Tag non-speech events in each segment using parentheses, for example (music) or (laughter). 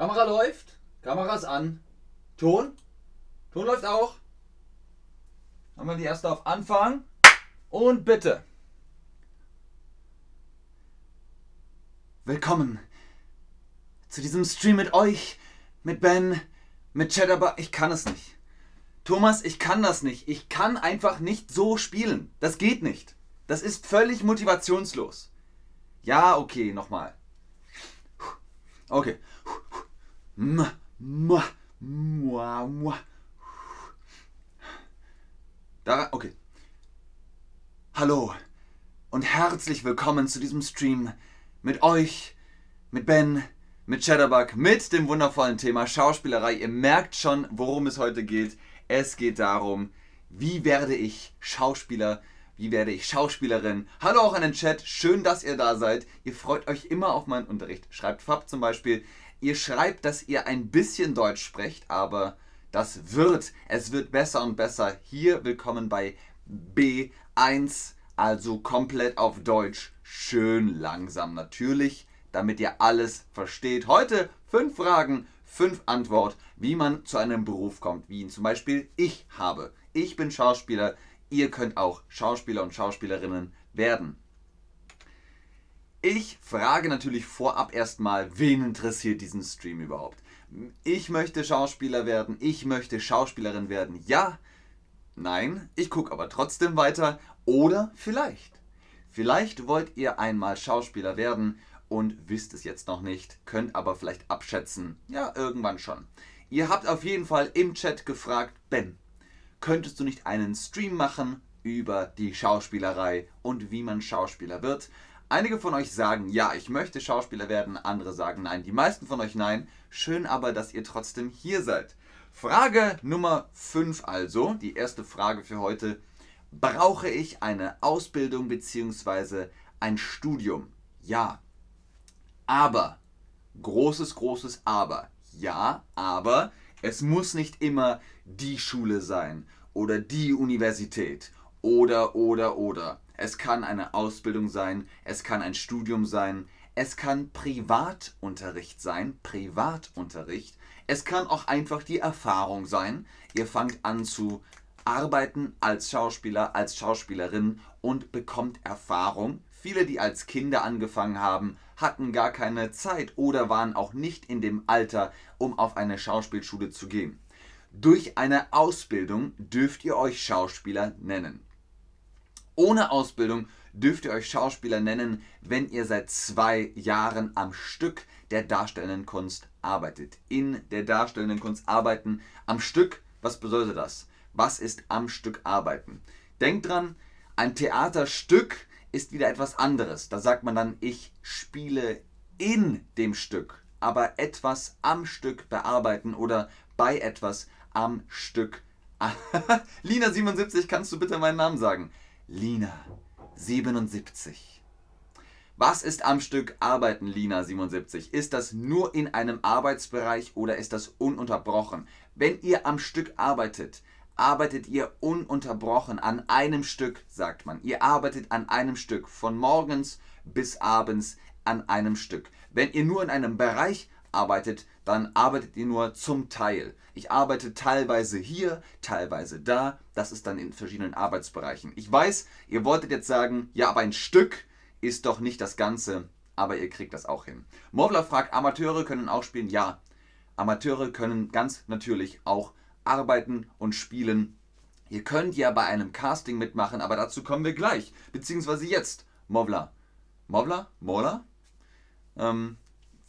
Kamera läuft, Kamera ist an. Ton? Ton läuft auch. Haben wir die erste auf Anfang. Und bitte. Willkommen zu diesem Stream mit euch, mit Ben, mit Cheddarbar. Ich kann es nicht. Thomas, ich kann das nicht. Ich kann einfach nicht so spielen. Das geht nicht. Das ist völlig motivationslos. Ja, okay, nochmal. Okay. Da, okay. Hallo und herzlich willkommen zu diesem Stream mit euch, mit Ben, mit Shadowbug, mit dem wundervollen Thema Schauspielerei. Ihr merkt schon, worum es heute geht. Es geht darum, wie werde ich Schauspieler, wie werde ich Schauspielerin. Hallo auch an den Chat, schön, dass ihr da seid. Ihr freut euch immer auf meinen Unterricht. Schreibt Fab zum Beispiel. Ihr schreibt, dass ihr ein bisschen Deutsch sprecht, aber das wird, es wird besser und besser. Hier willkommen bei B1, also komplett auf Deutsch. Schön langsam natürlich, damit ihr alles versteht. Heute fünf Fragen, fünf Antworten, wie man zu einem Beruf kommt, wie ihn zum Beispiel ich habe. Ich bin Schauspieler, ihr könnt auch Schauspieler und Schauspielerinnen werden. Ich frage natürlich vorab erstmal, wen interessiert diesen Stream überhaupt? Ich möchte Schauspieler werden, ich möchte Schauspielerin werden. Ja, nein, ich gucke aber trotzdem weiter. Oder vielleicht. Vielleicht wollt ihr einmal Schauspieler werden und wisst es jetzt noch nicht, könnt aber vielleicht abschätzen. Ja, irgendwann schon. Ihr habt auf jeden Fall im Chat gefragt, Ben, könntest du nicht einen Stream machen über die Schauspielerei und wie man Schauspieler wird? Einige von euch sagen, ja, ich möchte Schauspieler werden, andere sagen nein. Die meisten von euch nein. Schön aber, dass ihr trotzdem hier seid. Frage Nummer 5 also, die erste Frage für heute. Brauche ich eine Ausbildung bzw. ein Studium? Ja. Aber, großes, großes Aber. Ja, aber es muss nicht immer die Schule sein oder die Universität oder, oder, oder. Es kann eine Ausbildung sein, es kann ein Studium sein, es kann Privatunterricht sein, Privatunterricht. Es kann auch einfach die Erfahrung sein. Ihr fangt an zu arbeiten als Schauspieler, als Schauspielerin und bekommt Erfahrung. Viele, die als Kinder angefangen haben, hatten gar keine Zeit oder waren auch nicht in dem Alter, um auf eine Schauspielschule zu gehen. Durch eine Ausbildung dürft ihr euch Schauspieler nennen. Ohne Ausbildung dürft ihr euch Schauspieler nennen, wenn ihr seit zwei Jahren am Stück der darstellenden Kunst arbeitet. In der darstellenden Kunst arbeiten am Stück, was bedeutet das? Was ist am Stück arbeiten? Denkt dran, ein Theaterstück ist wieder etwas anderes. Da sagt man dann, ich spiele in dem Stück, aber etwas am Stück bearbeiten oder bei etwas am Stück. (laughs) Lina77, kannst du bitte meinen Namen sagen? Lina 77. Was ist am Stück Arbeiten, Lina 77? Ist das nur in einem Arbeitsbereich oder ist das ununterbrochen? Wenn ihr am Stück arbeitet, arbeitet ihr ununterbrochen an einem Stück, sagt man. Ihr arbeitet an einem Stück, von morgens bis abends an einem Stück. Wenn ihr nur in einem Bereich arbeitet, dann arbeitet ihr nur zum Teil. Ich arbeite teilweise hier, teilweise da. Das ist dann in verschiedenen Arbeitsbereichen. Ich weiß, ihr wolltet jetzt sagen, ja, aber ein Stück ist doch nicht das Ganze, aber ihr kriegt das auch hin. Morvler fragt, Amateure können auch spielen? Ja, Amateure können ganz natürlich auch arbeiten und spielen. Ihr könnt ja bei einem Casting mitmachen, aber dazu kommen wir gleich, beziehungsweise jetzt. Movla. Movla? Mola? Ähm,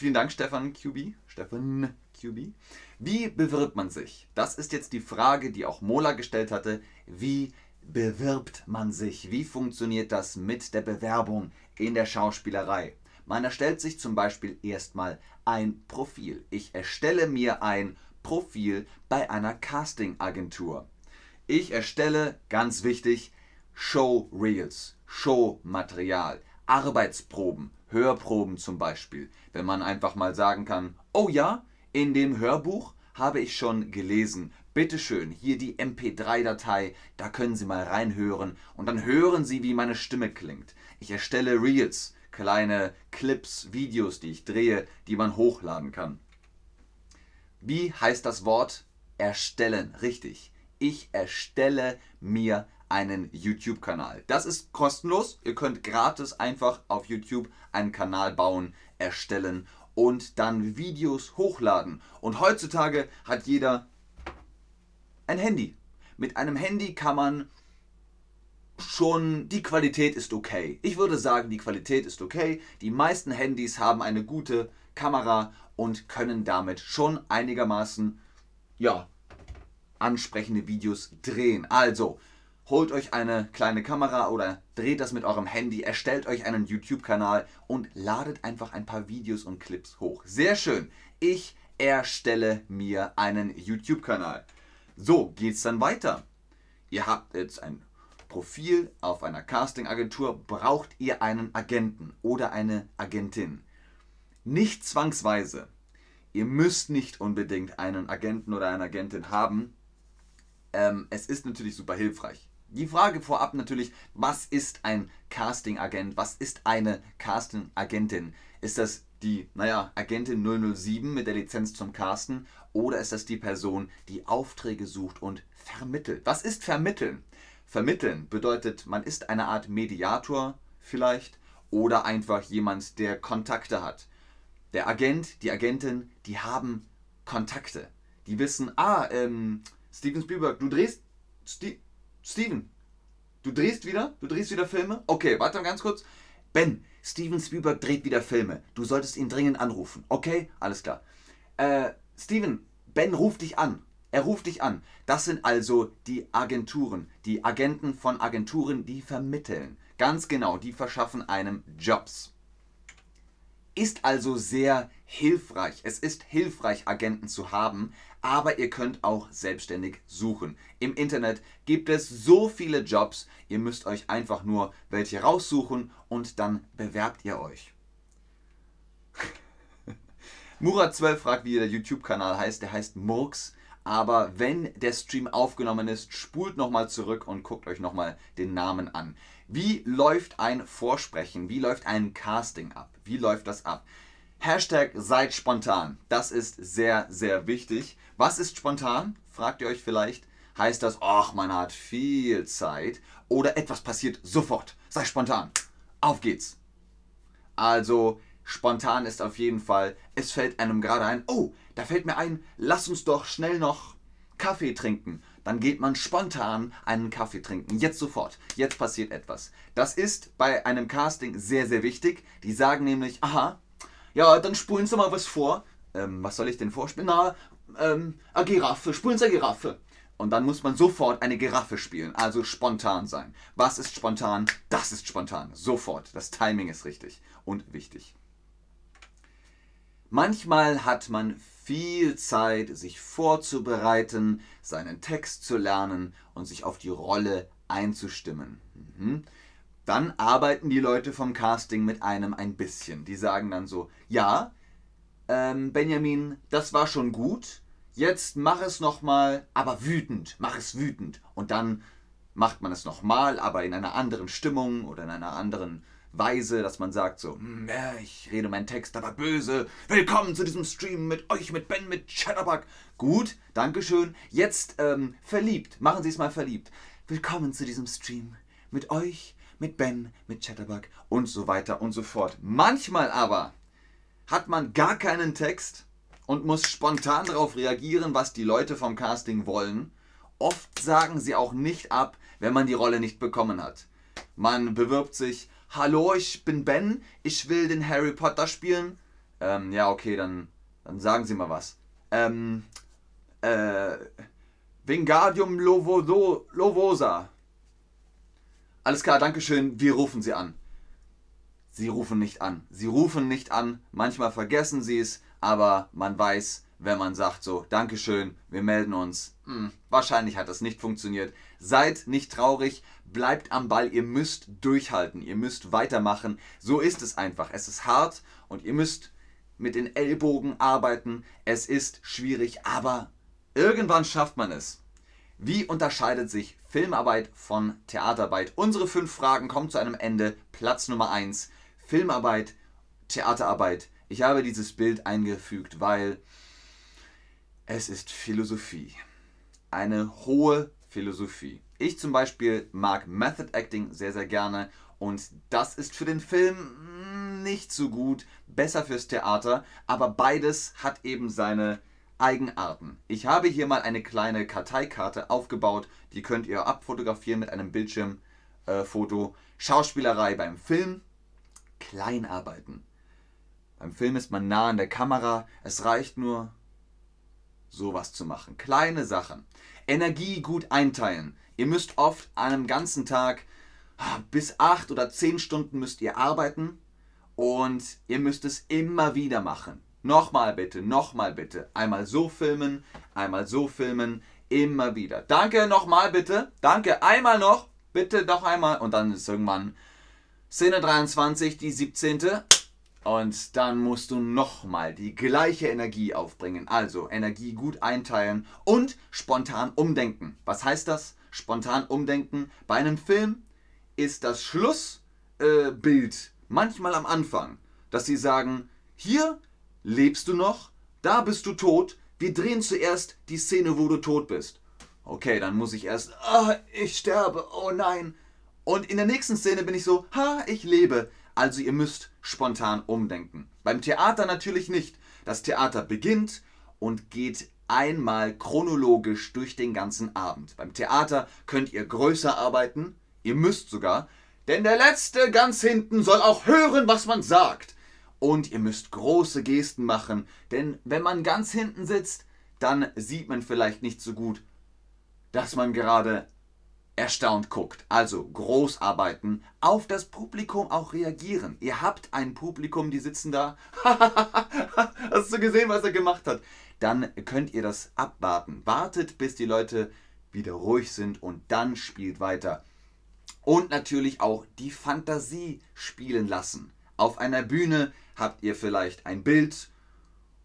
Vielen Dank, Stefan QB. Stefan QB. Wie bewirbt man sich? Das ist jetzt die Frage, die auch Mola gestellt hatte. Wie bewirbt man sich? Wie funktioniert das mit der Bewerbung in der Schauspielerei? Man erstellt sich zum Beispiel erstmal ein Profil. Ich erstelle mir ein Profil bei einer Casting-Agentur. Ich erstelle, ganz wichtig, Show-Reels, Show-Material, Arbeitsproben, Hörproben zum Beispiel, wenn man einfach mal sagen kann, oh ja, in dem Hörbuch habe ich schon gelesen. Bitte schön, hier die MP3-Datei, da können Sie mal reinhören und dann hören Sie, wie meine Stimme klingt. Ich erstelle Reels, kleine Clips, Videos, die ich drehe, die man hochladen kann. Wie heißt das Wort erstellen? Richtig. Ich erstelle mir einen YouTube-Kanal. Das ist kostenlos. Ihr könnt gratis einfach auf YouTube einen Kanal bauen, erstellen und dann Videos hochladen. Und heutzutage hat jeder ein Handy. Mit einem Handy kann man schon, die Qualität ist okay. Ich würde sagen, die Qualität ist okay. Die meisten Handys haben eine gute Kamera und können damit schon einigermaßen, ja, ansprechende Videos drehen. Also, holt euch eine kleine Kamera oder dreht das mit eurem Handy, erstellt euch einen YouTube-Kanal und ladet einfach ein paar Videos und Clips hoch. Sehr schön. Ich erstelle mir einen YouTube-Kanal. So geht's dann weiter. Ihr habt jetzt ein Profil auf einer Casting-Agentur, braucht ihr einen Agenten oder eine Agentin. Nicht zwangsweise. Ihr müsst nicht unbedingt einen Agenten oder eine Agentin haben. Ähm, es ist natürlich super hilfreich. Die Frage vorab natürlich, was ist ein Casting-Agent? Was ist eine Casting-Agentin? Ist das die, naja, Agentin 007 mit der Lizenz zum Casten oder ist das die Person, die Aufträge sucht und vermittelt? Was ist vermitteln? Vermitteln bedeutet, man ist eine Art Mediator vielleicht oder einfach jemand, der Kontakte hat. Der Agent, die Agentin, die haben Kontakte. Die wissen, ah, ähm, Steven Spielberg, du drehst. Sti Steven, du drehst wieder? Du drehst wieder Filme? Okay, warte mal ganz kurz. Ben, Steven Spielberg dreht wieder Filme. Du solltest ihn dringend anrufen. Okay? Alles klar. Äh, Steven, Ben ruft dich an. Er ruft dich an. Das sind also die Agenturen, die Agenten von Agenturen, die vermitteln. Ganz genau, die verschaffen einem Jobs. Ist also sehr hilfreich. Es ist hilfreich, Agenten zu haben, aber ihr könnt auch selbstständig suchen. Im Internet gibt es so viele Jobs, ihr müsst euch einfach nur welche raussuchen und dann bewerbt ihr euch. (laughs) Murat12 fragt, wie der YouTube-Kanal heißt. Der heißt Murks. Aber wenn der Stream aufgenommen ist, spult nochmal zurück und guckt euch nochmal den Namen an. Wie läuft ein Vorsprechen? Wie läuft ein Casting ab? Wie läuft das ab? Hashtag seid spontan. Das ist sehr, sehr wichtig. Was ist spontan? Fragt ihr euch vielleicht. Heißt das, ach, man hat viel Zeit oder etwas passiert sofort. Sei spontan. Auf geht's. Also, spontan ist auf jeden Fall, es fällt einem gerade ein, oh, da fällt mir ein, lass uns doch schnell noch Kaffee trinken. Dann geht man spontan einen Kaffee trinken. Jetzt sofort. Jetzt passiert etwas. Das ist bei einem Casting sehr, sehr wichtig. Die sagen nämlich, aha, ja, dann spulen Sie mal was vor. Ähm, was soll ich denn vorspielen? Na, ähm, eine Giraffe. Spulen Sie eine Giraffe. Und dann muss man sofort eine Giraffe spielen, also spontan sein. Was ist spontan? Das ist spontan. Sofort. Das Timing ist richtig und wichtig. Manchmal hat man viel Zeit, sich vorzubereiten, seinen Text zu lernen und sich auf die Rolle einzustimmen. Mhm dann arbeiten die Leute vom Casting mit einem ein bisschen. Die sagen dann so, ja, ähm, Benjamin, das war schon gut, jetzt mach es nochmal, aber wütend, mach es wütend. Und dann macht man es nochmal, aber in einer anderen Stimmung oder in einer anderen Weise, dass man sagt so, hm, ja, ich rede meinen Text aber böse. Willkommen zu diesem Stream mit euch, mit Ben, mit Chatterbug. Gut, Dankeschön. Jetzt ähm, verliebt. Machen Sie es mal verliebt. Willkommen zu diesem Stream mit euch, mit Ben, mit Chatterbug und so weiter und so fort. Manchmal aber hat man gar keinen Text und muss spontan darauf reagieren, was die Leute vom Casting wollen. Oft sagen sie auch nicht ab, wenn man die Rolle nicht bekommen hat. Man bewirbt sich, hallo, ich bin Ben, ich will den Harry Potter spielen. Ähm, ja, okay, dann, dann sagen Sie mal was. Ähm, äh, Wingardium Lovoso, Lovosa. Alles klar, Dankeschön, wir rufen Sie an. Sie rufen nicht an. Sie rufen nicht an. Manchmal vergessen Sie es, aber man weiß, wenn man sagt so, Dankeschön, wir melden uns. Hm, wahrscheinlich hat das nicht funktioniert. Seid nicht traurig, bleibt am Ball, ihr müsst durchhalten, ihr müsst weitermachen. So ist es einfach. Es ist hart und ihr müsst mit den Ellbogen arbeiten. Es ist schwierig, aber irgendwann schafft man es. Wie unterscheidet sich Filmarbeit von Theaterarbeit? Unsere fünf Fragen kommen zu einem Ende. Platz Nummer eins: Filmarbeit, Theaterarbeit. Ich habe dieses Bild eingefügt, weil Es ist Philosophie. Eine hohe Philosophie. Ich zum Beispiel mag Method Acting sehr, sehr gerne und das ist für den Film nicht so gut, besser fürs Theater, aber beides hat eben seine Eigenarten. Ich habe hier mal eine kleine Karteikarte aufgebaut, die könnt ihr abfotografieren mit einem Bildschirmfoto. Äh, Schauspielerei beim Film, Kleinarbeiten. Beim Film ist man nah an der Kamera, es reicht nur, sowas zu machen. Kleine Sachen. Energie gut einteilen. Ihr müsst oft an einem ganzen Tag ah, bis acht oder zehn Stunden müsst ihr arbeiten und ihr müsst es immer wieder machen. Nochmal bitte, nochmal bitte. Einmal so filmen, einmal so filmen, immer wieder. Danke nochmal bitte. Danke, einmal noch. Bitte noch einmal. Und dann ist irgendwann Szene 23, die 17. Und dann musst du nochmal die gleiche Energie aufbringen. Also Energie gut einteilen und spontan umdenken. Was heißt das? Spontan umdenken. Bei einem Film ist das Schlussbild äh, manchmal am Anfang, dass sie sagen, hier Lebst du noch? Da bist du tot. Wir drehen zuerst die Szene, wo du tot bist. Okay, dann muss ich erst, ah, ich sterbe, oh nein. Und in der nächsten Szene bin ich so, ha, ich lebe. Also ihr müsst spontan umdenken. Beim Theater natürlich nicht. Das Theater beginnt und geht einmal chronologisch durch den ganzen Abend. Beim Theater könnt ihr größer arbeiten, ihr müsst sogar, denn der Letzte ganz hinten soll auch hören, was man sagt. Und ihr müsst große Gesten machen, denn wenn man ganz hinten sitzt, dann sieht man vielleicht nicht so gut, dass man gerade erstaunt guckt. Also groß arbeiten, auf das Publikum auch reagieren. Ihr habt ein Publikum, die sitzen da. (laughs) Hast du gesehen, was er gemacht hat? Dann könnt ihr das abwarten. Wartet, bis die Leute wieder ruhig sind und dann spielt weiter. Und natürlich auch die Fantasie spielen lassen. Auf einer Bühne habt ihr vielleicht ein Bild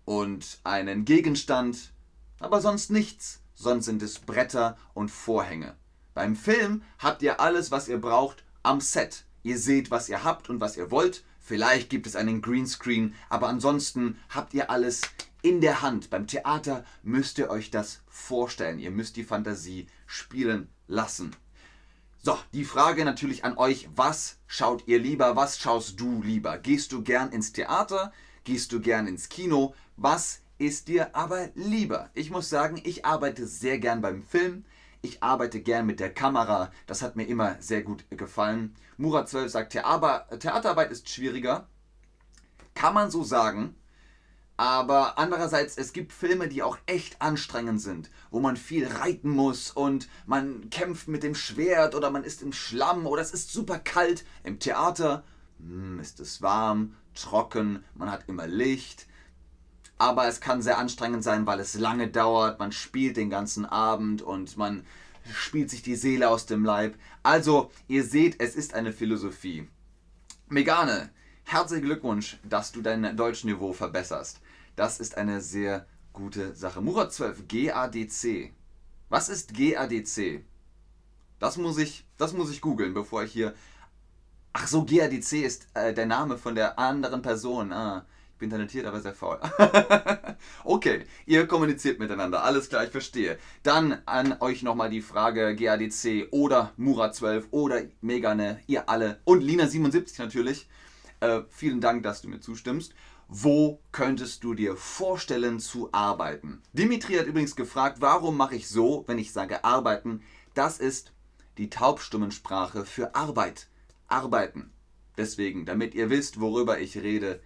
und einen Gegenstand, aber sonst nichts, sonst sind es Bretter und Vorhänge. Beim Film habt ihr alles, was ihr braucht, am Set. Ihr seht, was ihr habt und was ihr wollt. Vielleicht gibt es einen Greenscreen, aber ansonsten habt ihr alles in der Hand. Beim Theater müsst ihr euch das vorstellen. Ihr müsst die Fantasie spielen lassen. So, die Frage natürlich an euch, was schaut ihr lieber, was schaust du lieber? Gehst du gern ins Theater? Gehst du gern ins Kino? Was ist dir aber lieber? Ich muss sagen, ich arbeite sehr gern beim Film. Ich arbeite gern mit der Kamera. Das hat mir immer sehr gut gefallen. Murat 12 sagt, Theaterarbeit ist schwieriger. Kann man so sagen. Aber andererseits, es gibt Filme, die auch echt anstrengend sind, wo man viel reiten muss und man kämpft mit dem Schwert oder man ist im Schlamm oder es ist super kalt. Im Theater hm, ist es warm, trocken, man hat immer Licht. Aber es kann sehr anstrengend sein, weil es lange dauert, man spielt den ganzen Abend und man spielt sich die Seele aus dem Leib. Also, ihr seht, es ist eine Philosophie. Megane, herzlichen Glückwunsch, dass du dein Deutschniveau verbesserst. Das ist eine sehr gute Sache. Murat 12, GADC. Was ist GADC? Das muss ich, ich googeln, bevor ich hier. Ach so, GADC ist äh, der Name von der anderen Person. Ah, ich bin talentiert, aber sehr faul. (laughs) okay, ihr kommuniziert miteinander. Alles klar, ich verstehe. Dann an euch nochmal die Frage GADC oder Murat12 oder Megane, ihr alle und Lina77 natürlich. Äh, vielen Dank, dass du mir zustimmst. Wo könntest du dir vorstellen zu arbeiten? Dimitri hat übrigens gefragt, warum mache ich so, wenn ich sage arbeiten? Das ist die Taubstummensprache für Arbeit. Arbeiten. Deswegen, damit ihr wisst, worüber ich rede,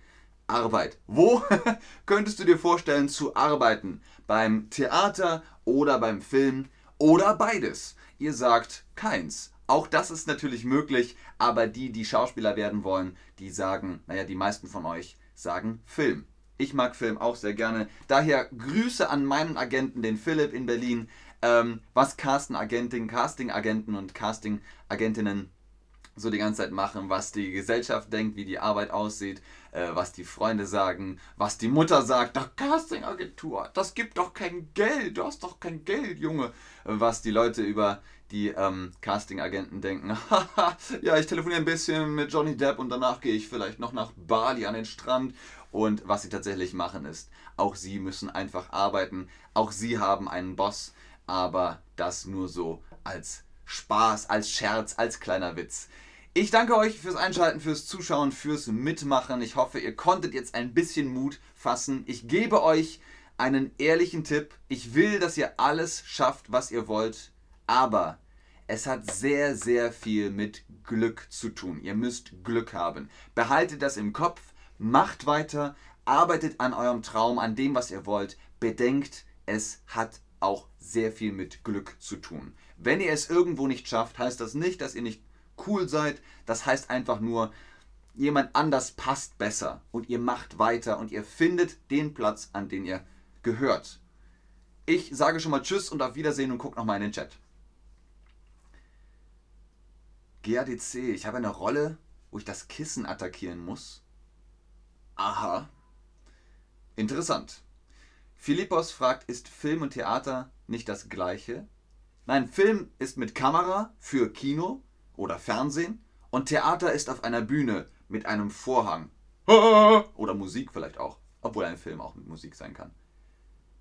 Arbeit. Wo (laughs) könntest du dir vorstellen zu arbeiten? Beim Theater oder beim Film oder beides? Ihr sagt keins. Auch das ist natürlich möglich, aber die, die Schauspieler werden wollen, die sagen, naja, die meisten von euch sagen Film. Ich mag Film auch sehr gerne. Daher Grüße an meinen Agenten, den Philipp in Berlin, ähm, was Casting-Agenten, Casting-Agenten und Casting-Agentinnen so die ganze Zeit machen, was die Gesellschaft denkt, wie die Arbeit aussieht, äh, was die Freunde sagen, was die Mutter sagt. Doch Casting-Agentur, das gibt doch kein Geld, du hast doch kein Geld, Junge. Was die Leute über die ähm, Casting-Agenten denken, (laughs) ja, ich telefoniere ein bisschen mit Johnny Depp und danach gehe ich vielleicht noch nach Bali an den Strand Und was sie tatsächlich machen ist, auch sie müssen einfach arbeiten. Auch sie haben einen Boss, aber das nur so als Spaß, als Scherz, als kleiner Witz. Ich danke euch fürs Einschalten, fürs Zuschauen, fürs Mitmachen. Ich hoffe, ihr konntet jetzt ein bisschen Mut fassen. Ich gebe euch einen ehrlichen Tipp. Ich will, dass ihr alles schafft, was ihr wollt, aber es hat sehr, sehr viel mit Glück zu tun. Ihr müsst Glück haben. Behaltet das im Kopf, macht weiter, arbeitet an eurem Traum, an dem, was ihr wollt. Bedenkt, es hat auch sehr viel mit Glück zu tun. Wenn ihr es irgendwo nicht schafft, heißt das nicht, dass ihr nicht cool seid. Das heißt einfach nur, jemand anders passt besser und ihr macht weiter und ihr findet den Platz, an den ihr gehört. Ich sage schon mal Tschüss und auf Wiedersehen und guck nochmal in den Chat. GADC, ich habe eine Rolle, wo ich das Kissen attackieren muss. Aha. Interessant. Philippos fragt, ist Film und Theater nicht das gleiche? Nein, Film ist mit Kamera für Kino oder Fernsehen und Theater ist auf einer Bühne mit einem Vorhang. (laughs) Oder Musik vielleicht auch, obwohl ein Film auch mit Musik sein kann.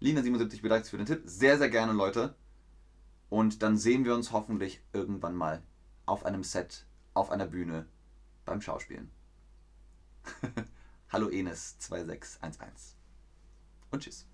Lina77 bedankt sich für den Tipp. Sehr, sehr gerne, Leute. Und dann sehen wir uns hoffentlich irgendwann mal auf einem Set, auf einer Bühne, beim Schauspielen. (laughs) Hallo Enes2611. Und tschüss.